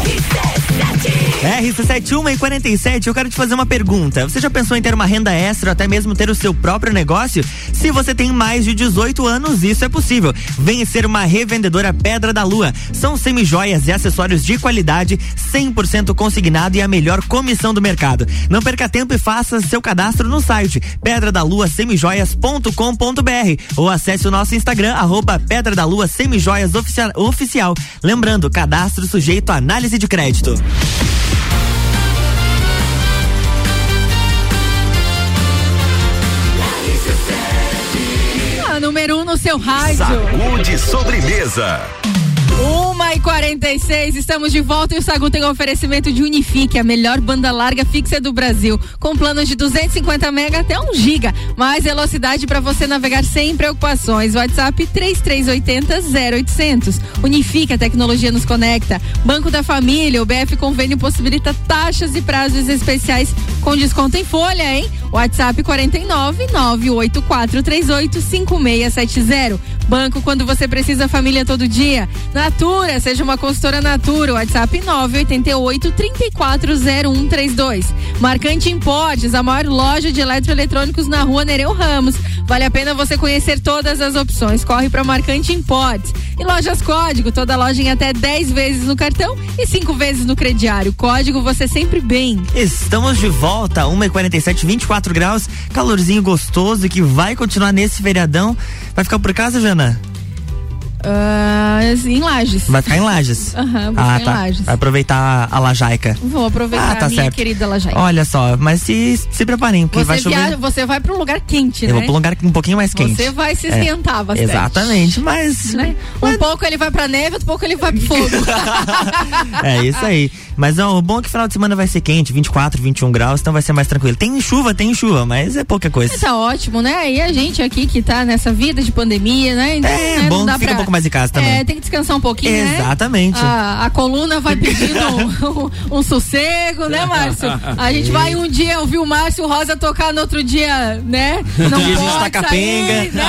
RC71 e 47, eu quero te fazer uma pergunta. Você já pensou em ter uma renda extra, ou até mesmo ter o seu próprio negócio? Se você tem mais de 18 anos, isso é possível. Venha ser uma revendedora Pedra da Lua. São semijoias e acessórios de qualidade, 100% consignado e a melhor comissão do mercado. Não perca tempo e faça seu cadastro no site pedradaluaSemijoias.com.br ou acesse o nosso Instagram, arroba Pedra da Lua Semijoias Oficial. Lembrando, cadastro sujeito a análise de crédito. A número 1 um no seu rádio. Saúde sobremesa. Uma e 46, estamos de volta e o Sagu tem o oferecimento de Unifique, a melhor banda larga fixa do Brasil, com planos de 250 mega até 1 giga, mais velocidade para você navegar sem preocupações. WhatsApp 3380 0800. Unifique, a tecnologia nos conecta. Banco da Família, o BF Convênio possibilita taxas e prazos especiais com desconto em folha, hein? WhatsApp 49 98438 5670. Banco quando você precisa, família todo dia. Natura, seja uma consultora Natura. WhatsApp 988 340132. Marcante Importes, a maior loja de eletroeletrônicos na rua Nereu Ramos. Vale a pena você conhecer todas as opções. Corre para Marcante Importes. E Lojas Código, toda loja em até 10 vezes no cartão e 5 vezes no crediário. Código você sempre bem. Estamos de volta, 1h47, 24 graus, calorzinho gostoso que vai continuar nesse feriadão. Vai ficar por casa, Jana? Uh, mas em Lages. Vai ficar em Lages. Aham, vai ah, tá. em Lages. Vai aproveitar a lajaica. Vou aproveitar Ah, tá a minha certo. querida Lajaica. Olha só, mas se, se preparem, porque vai Você, chover. viaja, você vai para um lugar quente, Eu né? vou pra um lugar um pouquinho mais quente. Você vai se É, esquentar bastante. Exatamente, mas. Né? Um pouco ele vai pra neve, outro pouco ele vai pro [LAUGHS] fogo. É isso aí. Mas ó, o bom é que o final de semana vai ser quente, 24, 21 graus, então vai ser mais tranquilo. Tem chuva, tem chuva, mas é pouca coisa. tá ótimo, né? E a gente aqui que tá nessa vida de pandemia, né? Então, É, né, bom não fica pra- um pouco mais em casa também. É, tem que descansar um pouquinho, né? Exatamente. A, a coluna vai pedindo um, um sossego, né, Márcio? A gente vai um dia ouvir o Márcio Rosa tocar, no outro dia, né? Outro dia a gente pode tá capenga. sair, né?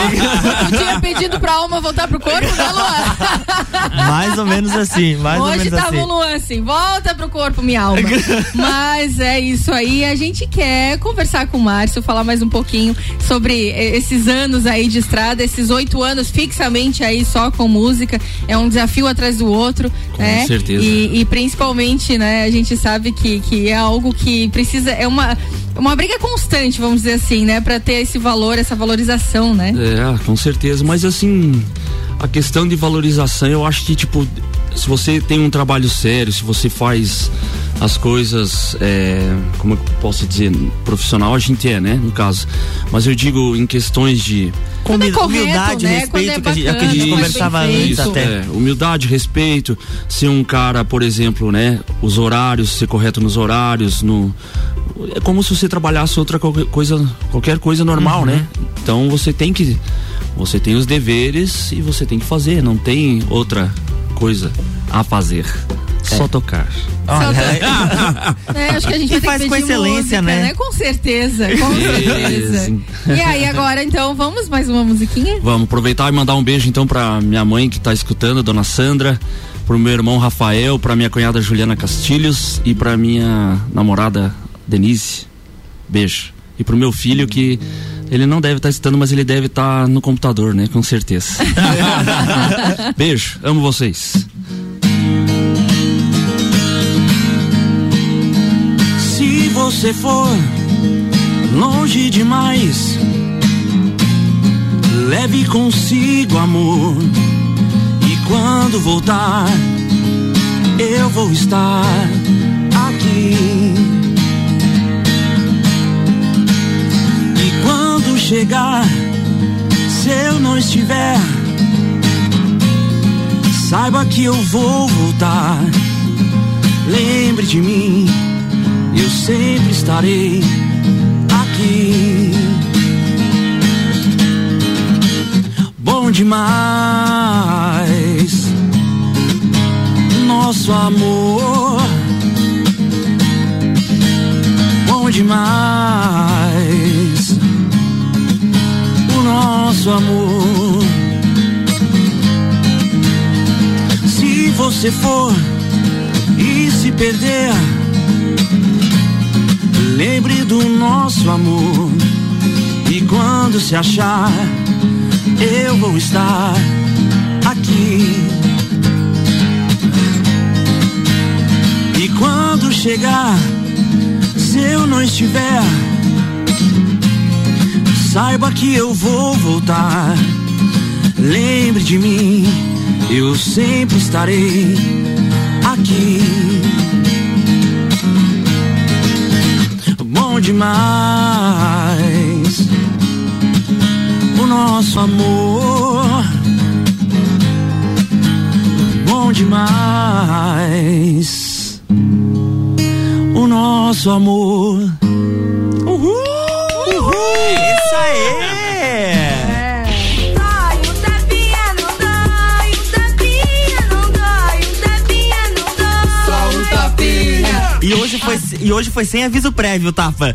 Outro dia pedindo pra alma voltar pro corpo, né, Luan? Mais ou menos assim, mais ou Hoje menos tava assim. o Luan assim, volta pro corpo, minha alma. [LAUGHS] Mas é isso aí, a gente quer conversar com o Márcio, falar mais um pouquinho sobre esses anos aí de estrada, esses oito anos fixamente aí só com música, é um desafio atrás do outro, Com né? certeza. E, e principalmente, né, a gente sabe que, que é algo que precisa, é uma, uma briga constante, vamos dizer assim, né, pra ter esse valor, essa valorização, né? É, com certeza. Mas assim, a questão de valorização, eu acho que, tipo, se você tem um trabalho sério, se você faz as coisas, é, como eu posso dizer, profissional a gente é, né? No caso. Mas eu digo em questões de. Quando é correto, humildade, né? respeito, é que a gente- é o que a bacana, gente é conversava antes Isso, até. é, humildade, respeito, ser um cara, por exemplo, né, os horários, ser correto nos horários, no é como se você trabalhasse outra qualquer coisa, qualquer coisa normal, Uhum. né? Então você tem que você tem os deveres e você tem que fazer, não tem outra coisa a fazer. É. Só tocar. [LAUGHS] É, acho que a gente vai ter faz que com excelência, música, né? Com certeza, com certeza. E aí, agora então, vamos mais uma musiquinha? Vamos aproveitar e mandar um beijo então pra minha mãe que tá escutando, dona Sandra, pro meu irmão Rafael, pra minha cunhada Juliana Castilhos e pra minha namorada Denise. Beijo. E pro meu filho que ele não deve estar escutando, mas ele deve estar no computador, né? Com certeza. [LAUGHS] Beijo, amo vocês. Se você for longe demais, leve consigo amor. E quando voltar, eu vou estar aqui. Chegar, se eu não estiver, saiba que eu vou voltar. Lembre de mim eu sempre estarei aqui. Bom demais, nosso amor. Bom demais, nosso amor. Se você for e se perder. Lembre do nosso amor. E quando se achar, eu vou estar aqui. E quando chegar, se eu não estiver, saiba que eu vou voltar. Lembre de mim, eu sempre estarei aqui. bom demais. O nosso amor, bom demais. O nosso amor. E hoje foi sem aviso prévio, Tapa.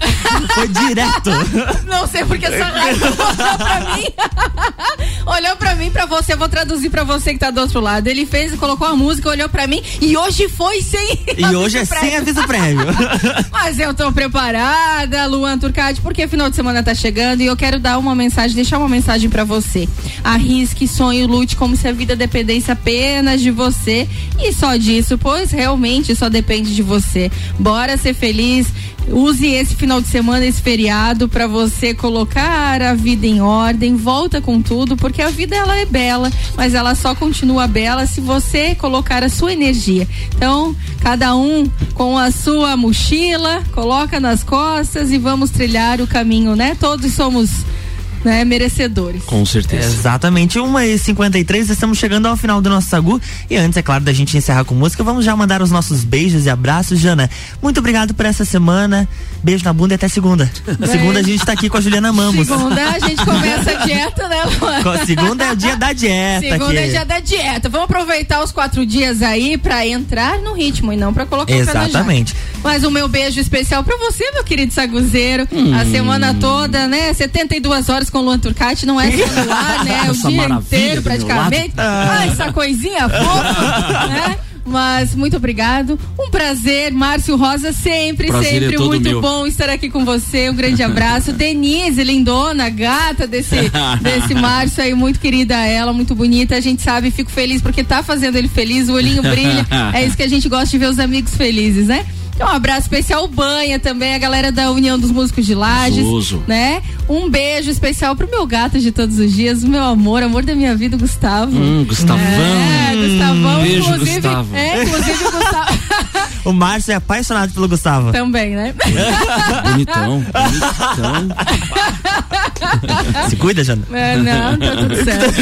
Foi direto. [LAUGHS] Não sei porque essa olhou pra mim. [LAUGHS] olhou pra mim, pra você. Eu vou traduzir pra você que tá do outro lado. Ele fez, colocou a música, olhou pra mim e hoje foi sem. [LAUGHS] E hoje é sem aviso prévio. [LAUGHS] Mas eu tô preparada, Luan Turcati, porque final de semana tá chegando e eu quero dar uma mensagem, deixar uma mensagem pra você. Arrisque, sonhe, lute como se a vida dependesse apenas de você e só disso, pois realmente só depende de você. Bora ser feliz. Use esse final de semana, esse feriado, para você colocar a vida em ordem, volta com tudo, porque a vida ela é bela, mas ela só continua bela se você colocar a sua energia. Então, cada um com a sua mochila, coloca nas costas e vamos trilhar o caminho, né? Todos somos né, merecedores. Com certeza. Exatamente. 1h53, estamos chegando ao final do nosso Sagu. E antes, é claro, da gente encerrar com música, vamos já mandar os nossos beijos e abraços. Jana, muito obrigado por essa semana. Beijo na bunda e até segunda. Na segunda a gente tá aqui com a Juliana Mamos. Segunda a gente começa a dieta, né, Luan? Segunda é o dia da dieta. Segunda aqui. é dia da dieta. Vamos aproveitar os quatro dias aí pra entrar no ritmo e não pra colocar Exatamente. o Mas o meu beijo especial pra você, meu querido saguzeiro. Hum. A semana toda, né? 72 horas com o Luan Turcati, não é só no ar, [LAUGHS] né? O dia inteiro praticamente. Ah, essa coisinha fofa, [LAUGHS] né? Mas muito obrigado. Um prazer, Márcio Rosa, sempre, prazer é sempre é muito meu. bom estar aqui com você. Um grande abraço. [LAUGHS] Denise, lindona, gata desse, desse Márcio aí, muito querida ela, muito bonita. A gente sabe, fico feliz porque tá fazendo ele feliz, o olhinho brilha. É isso que a gente gosta de ver os amigos felizes, né? Um abraço especial Banha também, a galera da União dos Músicos de Lages, né? Um beijo especial pro meu gato de todos os dias, o meu amor, amor da minha vida, Gustavo. Hum, Gustavão. É, Gustavão, beijo, inclusive, Gustavo. é, inclusive o Gustavo. [LAUGHS] o Márcio é apaixonado pelo Gustavo. Também, né? [LAUGHS] bonitão, bonitão. Se cuida, Jana. É, não, tá tudo certo.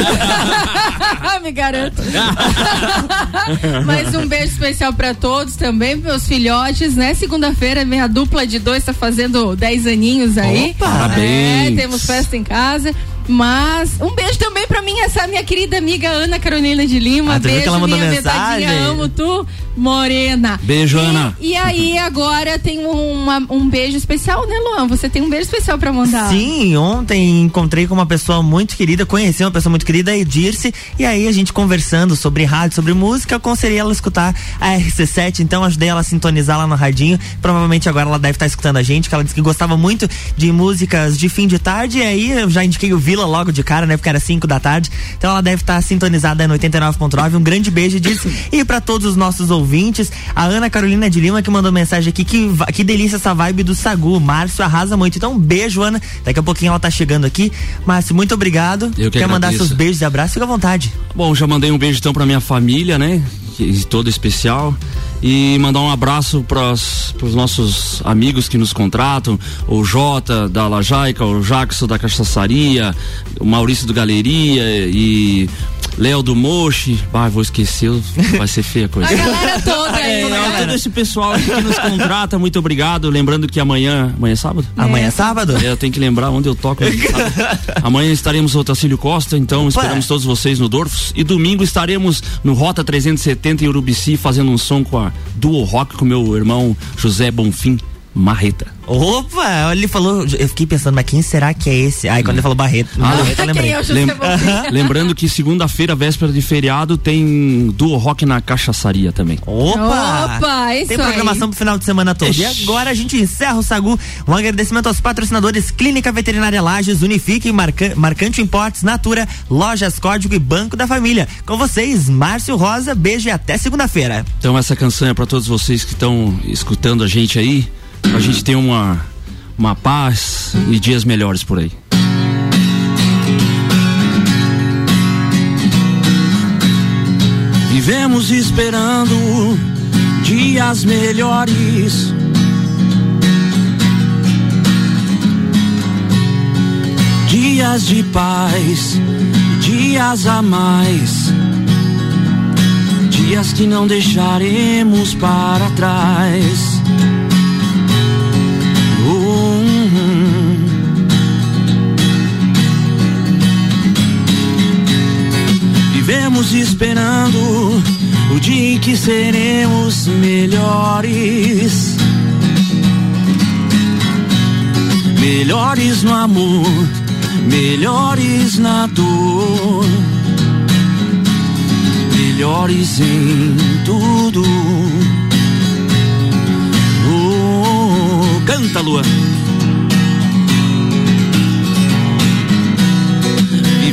[LAUGHS] Me garanto. [LAUGHS] Mas um beijo especial para todos também, meus filhotes, né? Segunda-feira, minha dupla de dois tá fazendo 10 aninhos aí. Opa, parabéns. É, temos festa em casa. Mas um beijo também pra mim, essa minha querida amiga Ana Carolina de Lima. Ah, beijo, ela minha mensagem? amo tu, Morena. Beijo, e, Ana. E aí, agora tem uma, um beijo especial, né, Luan? Você tem um beijo especial pra mandar. Sim, ontem encontrei com uma pessoa muito querida, conheci uma pessoa muito querida, a Edirce, e aí a gente conversando sobre rádio, sobre música, eu aconselhei ela a escutar a RC7, então ajudei ela a sintonizar lá no radinho. Provavelmente agora ela deve estar tá escutando a gente, que ela disse que gostava muito de músicas de fim de tarde, e aí eu já indiquei o Vila logo de cara, né? Porque era 5 da tarde. Então ela deve estar sintonizada no 89.9. Um grande beijo disso. e para todos os nossos ouvintes, a Ana Carolina de Lima que mandou mensagem aqui. Que, que delícia essa vibe do Sagu. Márcio arrasa muito. Então, um beijo, Ana. Daqui a pouquinho ela tá chegando aqui. Márcio, muito obrigado. Eu que Quer agradeço. mandar seus beijos e abraços? Fica à vontade. Bom, já mandei um beijo então pra minha família, né? Todo especial e mandar um abraço para os nossos amigos que nos contratam, o Jota da Lajaica, o Jackson da Cachaçaria, o Maurício do Galeria e Léo do Mochi, ah, vou esquecer, vai ser feia a coisa. A galera toda né? Todo esse pessoal que nos contrata, muito obrigado. Lembrando que amanhã, amanhã é sábado? É. Amanhã é sábado? É, eu tenho que lembrar onde eu toco. [LAUGHS] amanhã estaremos no Otacílio Costa, então Opa. esperamos todos vocês no Dorfos. E domingo estaremos no Rota 370 em Urubici, fazendo um som com a Duo Rock com meu irmão José Bonfim Marreta. Opa, ele falou, eu fiquei pensando, mas quem será que é esse? Aí quando ele falou Barreto, ah, Barreto eu lembrei. É Lem [LAUGHS] lembrando que segunda-feira, véspera de feriado, tem duo rock na cachaçaria também. Opa! Opa, isso Tem programação aí. pro final de semana todo. E agora a gente encerra o Sagu. Um agradecimento aos patrocinadores Clínica Veterinária Lages, Unifique, Marca, Marcante Importes, Natura, Lojas Código e Banco da Família. Com vocês, Márcio Rosa, beijo e até segunda-feira. Então essa canção é para todos vocês que estão escutando a gente aí a gente tem uma, uma paz e dias melhores por aí. Vivemos esperando dias melhores. Dias de paz, dias a mais. Dias que não deixaremos para trás. Vivemos esperando o dia em que seremos melhores. Melhores no amor, melhores na dor, melhores em tudo. Oh, canta, Lua.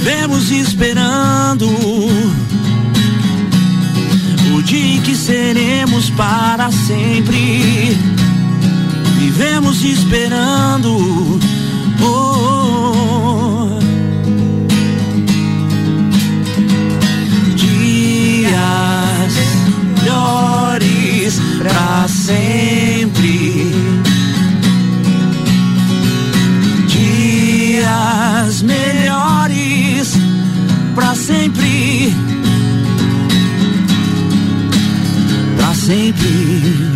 Vivemos esperando o dia em que seremos para sempre. vivemos esperando. Oh, dias melhores pra sempre. Pra sempre. Pra sempre.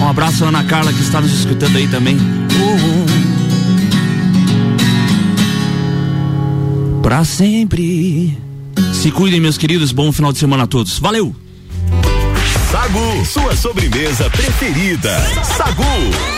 Um abraço Ana Carla que está nos escutando aí também. Uhum. Pra sempre. Se cuidem, meus queridos. Bom final de semana a todos. Valeu! Sagu, sua sobremesa preferida. Sagu.